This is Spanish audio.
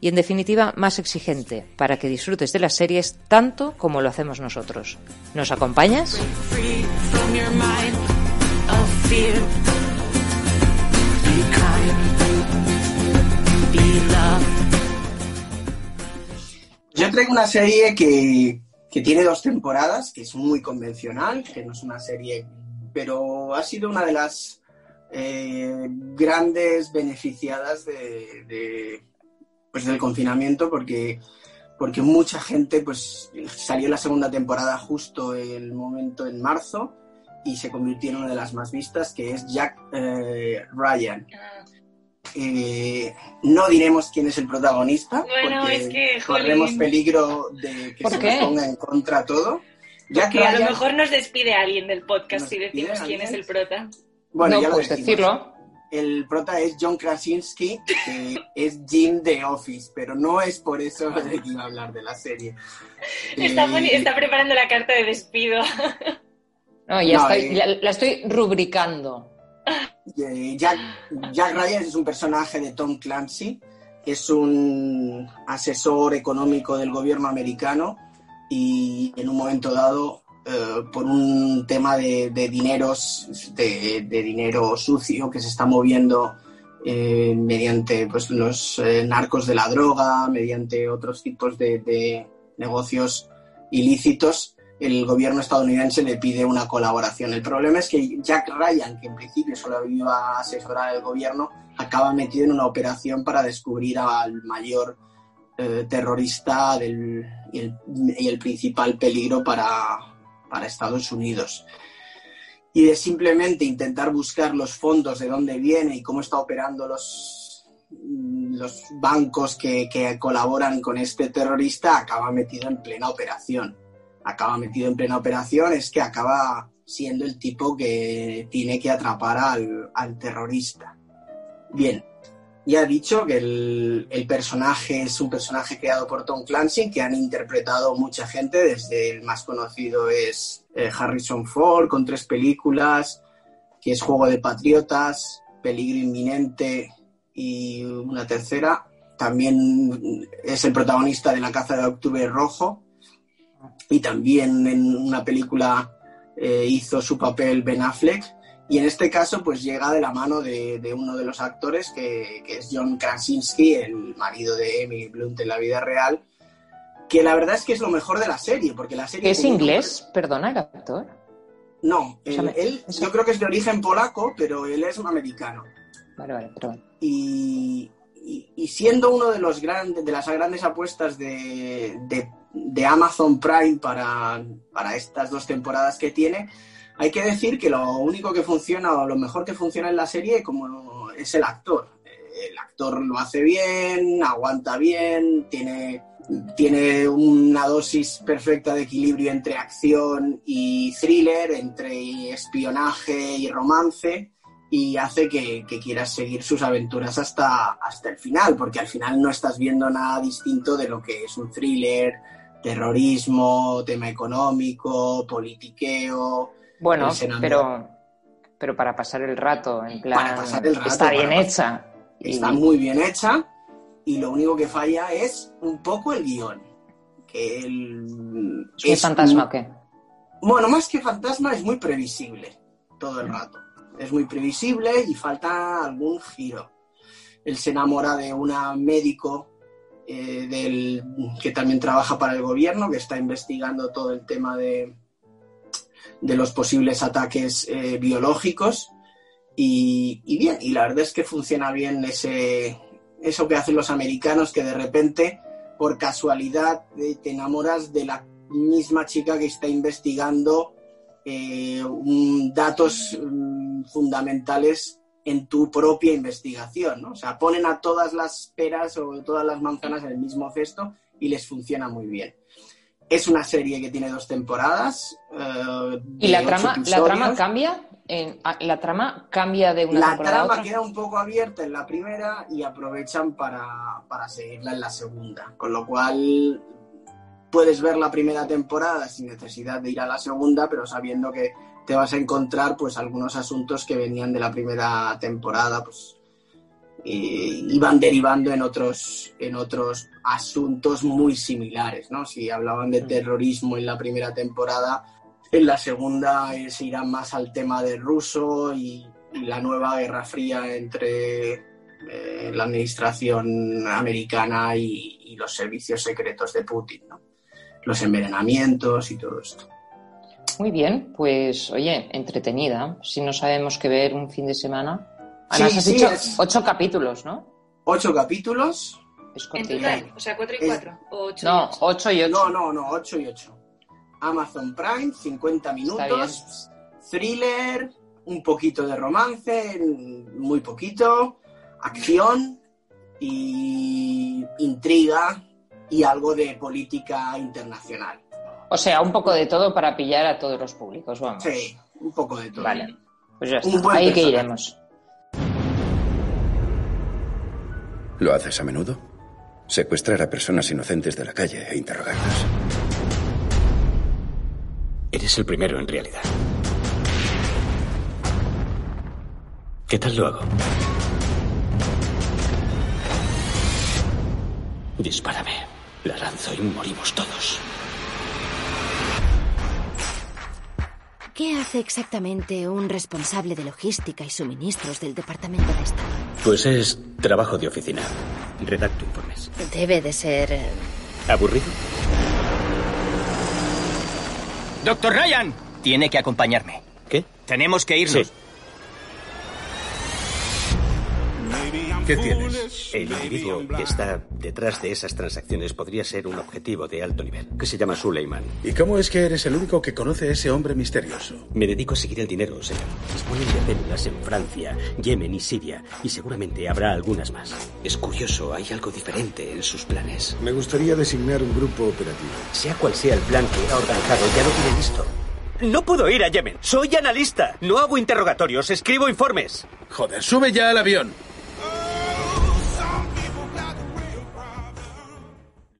y en definitiva más exigente para que disfrutes de las series tanto como lo hacemos nosotros. ¿Nos acompañas? Yo traigo una serie que, que tiene dos temporadas, que es muy convencional, que no es una serie, pero ha sido una de las eh, grandes beneficiadas de, de, pues del confinamiento porque, porque mucha gente pues salió la segunda temporada justo el momento en marzo y se convirtió en una de las más vistas que es Jack eh, Ryan. Eh, no diremos quién es el protagonista Bueno, porque es que, corremos peligro de que ¿Por se qué? nos ponga en contra todo. Jack Que a lo Ryan- mejor nos despide alguien del podcast ¿Nos si decimos quién es el prota. bueno, no ya lo puedes decimos. decirlo. El prota es John Krasinski, que es Jim de Office, pero no es por eso de que iba a hablar de la serie. Está, Eh, está preparando la carta de despido. No, ya No, estoy, eh. la estoy rubricando. eh, Jack, Jack Ryan es un personaje de Tom Clancy, es un asesor económico del gobierno americano y en un momento dado, eh, por un tema de, dineros, de, dinero sucio que se está moviendo eh, mediante pues, los eh, narcos de la droga, mediante otros tipos de, negocios ilícitos, el gobierno estadounidense le pide una colaboración. El problema es que Jack Ryan, que en principio solo iba a asesorar al gobierno, acaba metido en una operación para descubrir al mayor terrorista del, y, el, y el principal peligro para, para Estados Unidos. Y de simplemente intentar buscar los fondos de dónde viene y cómo está operando los, los bancos que, que colaboran con este terrorista, acaba metido en plena operación. Acaba metido en plena operación, es que acaba siendo el tipo que tiene que atrapar al, al terrorista. Bien, ya he dicho que el, el personaje es un personaje creado por Tom Clancy, que han interpretado mucha gente, desde el más conocido es eh, Harrison Ford, con tres películas, que es Juego de Patriotas, Peligro Inminente y una tercera. También es el protagonista de La Caza de Octubre Rojo y también en una película eh, hizo su papel Ben Affleck. Y en este caso, pues llega de la mano de, de uno de los actores, que, que, es John Krasinski, el marido de Emily Blunt en la vida real, que la verdad es que es lo mejor de la serie, porque la serie... ¿Es inglés? Perdona, el actor. No, él, O sea, me- él- yo creo que es de origen polaco, pero él es un americano. Vale, vale, perdón. Y, y- y siendo uno de los grandes, de las grandes apuestas de, de- de Amazon Prime para, para estas dos temporadas que tiene, hay que decir que lo único que funciona o lo mejor que funciona en la serie como es el actor. El actor lo hace bien, aguanta bien, tiene, tiene una dosis perfecta de equilibrio entre acción y thriller, entre espionaje y romance y hace que, que quieras seguir sus aventuras hasta, hasta el final, porque al final no estás viendo nada distinto de lo que es un thriller, terrorismo, tema económico, politiqueo. Bueno, pero, pero para pasar el rato, en plan, Para pasar el rato, está bien hecha. Y- Está muy bien hecha y lo único que falla es un poco el guion. Que el, ¿Es, es fantasma o qué? Bueno, más que fantasma es muy previsible todo el rato. Es muy previsible y falta algún giro. Él se enamora de una médico eh, del, que también trabaja para el gobierno, que está investigando todo el tema de, de los posibles ataques eh, biológicos. Y, y, bien, y la verdad es que funciona bien ese, eso que hacen los americanos, que de repente, por casualidad, te enamoras de la misma chica que está investigando eh, datos um, fundamentales en tu propia investigación, ¿no? O sea, ponen a todas las peras o todas las manzanas en el mismo cesto y les funciona muy bien. Es una serie que tiene dos temporadas. Uh, ¿Y la trama, la trama cambia? En, la trama cambia de una la temporada trama a otra. queda un poco abierta en la primera y aprovechan para, para seguirla en la segunda. Con lo cual puedes ver la primera temporada sin necesidad de ir a la segunda, pero sabiendo que te vas a encontrar pues algunos asuntos que venían de la primera temporada, pues y, van derivando en otros, en otros asuntos muy similares, ¿no? Si hablaban de terrorismo en la primera temporada, en la segunda eh, se irán más al tema del ruso y, y la nueva guerra fría entre eh, la administración americana y, y, los servicios secretos de Putin, ¿no? los envenenamientos y todo esto. Muy bien, pues oye, entretenida. Si no sabemos qué ver un fin de semana. Además, Sí, has sí, dicho es- ocho capítulos, ¿no? Ocho capítulos. Es En total, o sea, 4 y Es- 4. O 8 No, ocho y ocho. No, no, no, ocho y ocho. Amazon Prime, 50 minutos. Thriller, un poquito de romance, muy poquito. Acción y intriga y algo de política internacional. O sea, un poco de todo para pillar a todos los públicos, vamos. Sí, un poco de todo. Vale. Pues ya está. Ahí que personaje. iremos. ¿Lo haces a menudo? Secuestrar a personas inocentes de la calle e interrogarlas. Eres el primero, en realidad. ¿Qué tal lo hago? Dispárame. La lanzo y morimos todos. ¿Qué hace exactamente un responsable de logística y suministros del Departamento de Estado? Pues es trabajo de oficina. Redacto informes. Debe de ser... eh, ¿Aburrido? Doctor Ryan, tiene que acompañarme. ¿Qué? Tenemos que irnos. Sí. ¿Qué tienes? El individuo que está detrás de esas transacciones podría ser un objetivo de alto nivel, que se llama Suleiman. ¿Y cómo es que eres el único que conoce a ese hombre misterioso? Me dedico a seguir el dinero, señor. Disponen de células en Francia, Yemen y Siria, y seguramente habrá algunas más. Es curioso, hay algo diferente en sus planes. Me gustaría designar un grupo operativo. Sea cual sea el plan que ha organizado, ya lo tiene listo. No puedo ir a Yemen. Soy analista. No hago interrogatorios, escribo informes. Joder, sube ya al avión.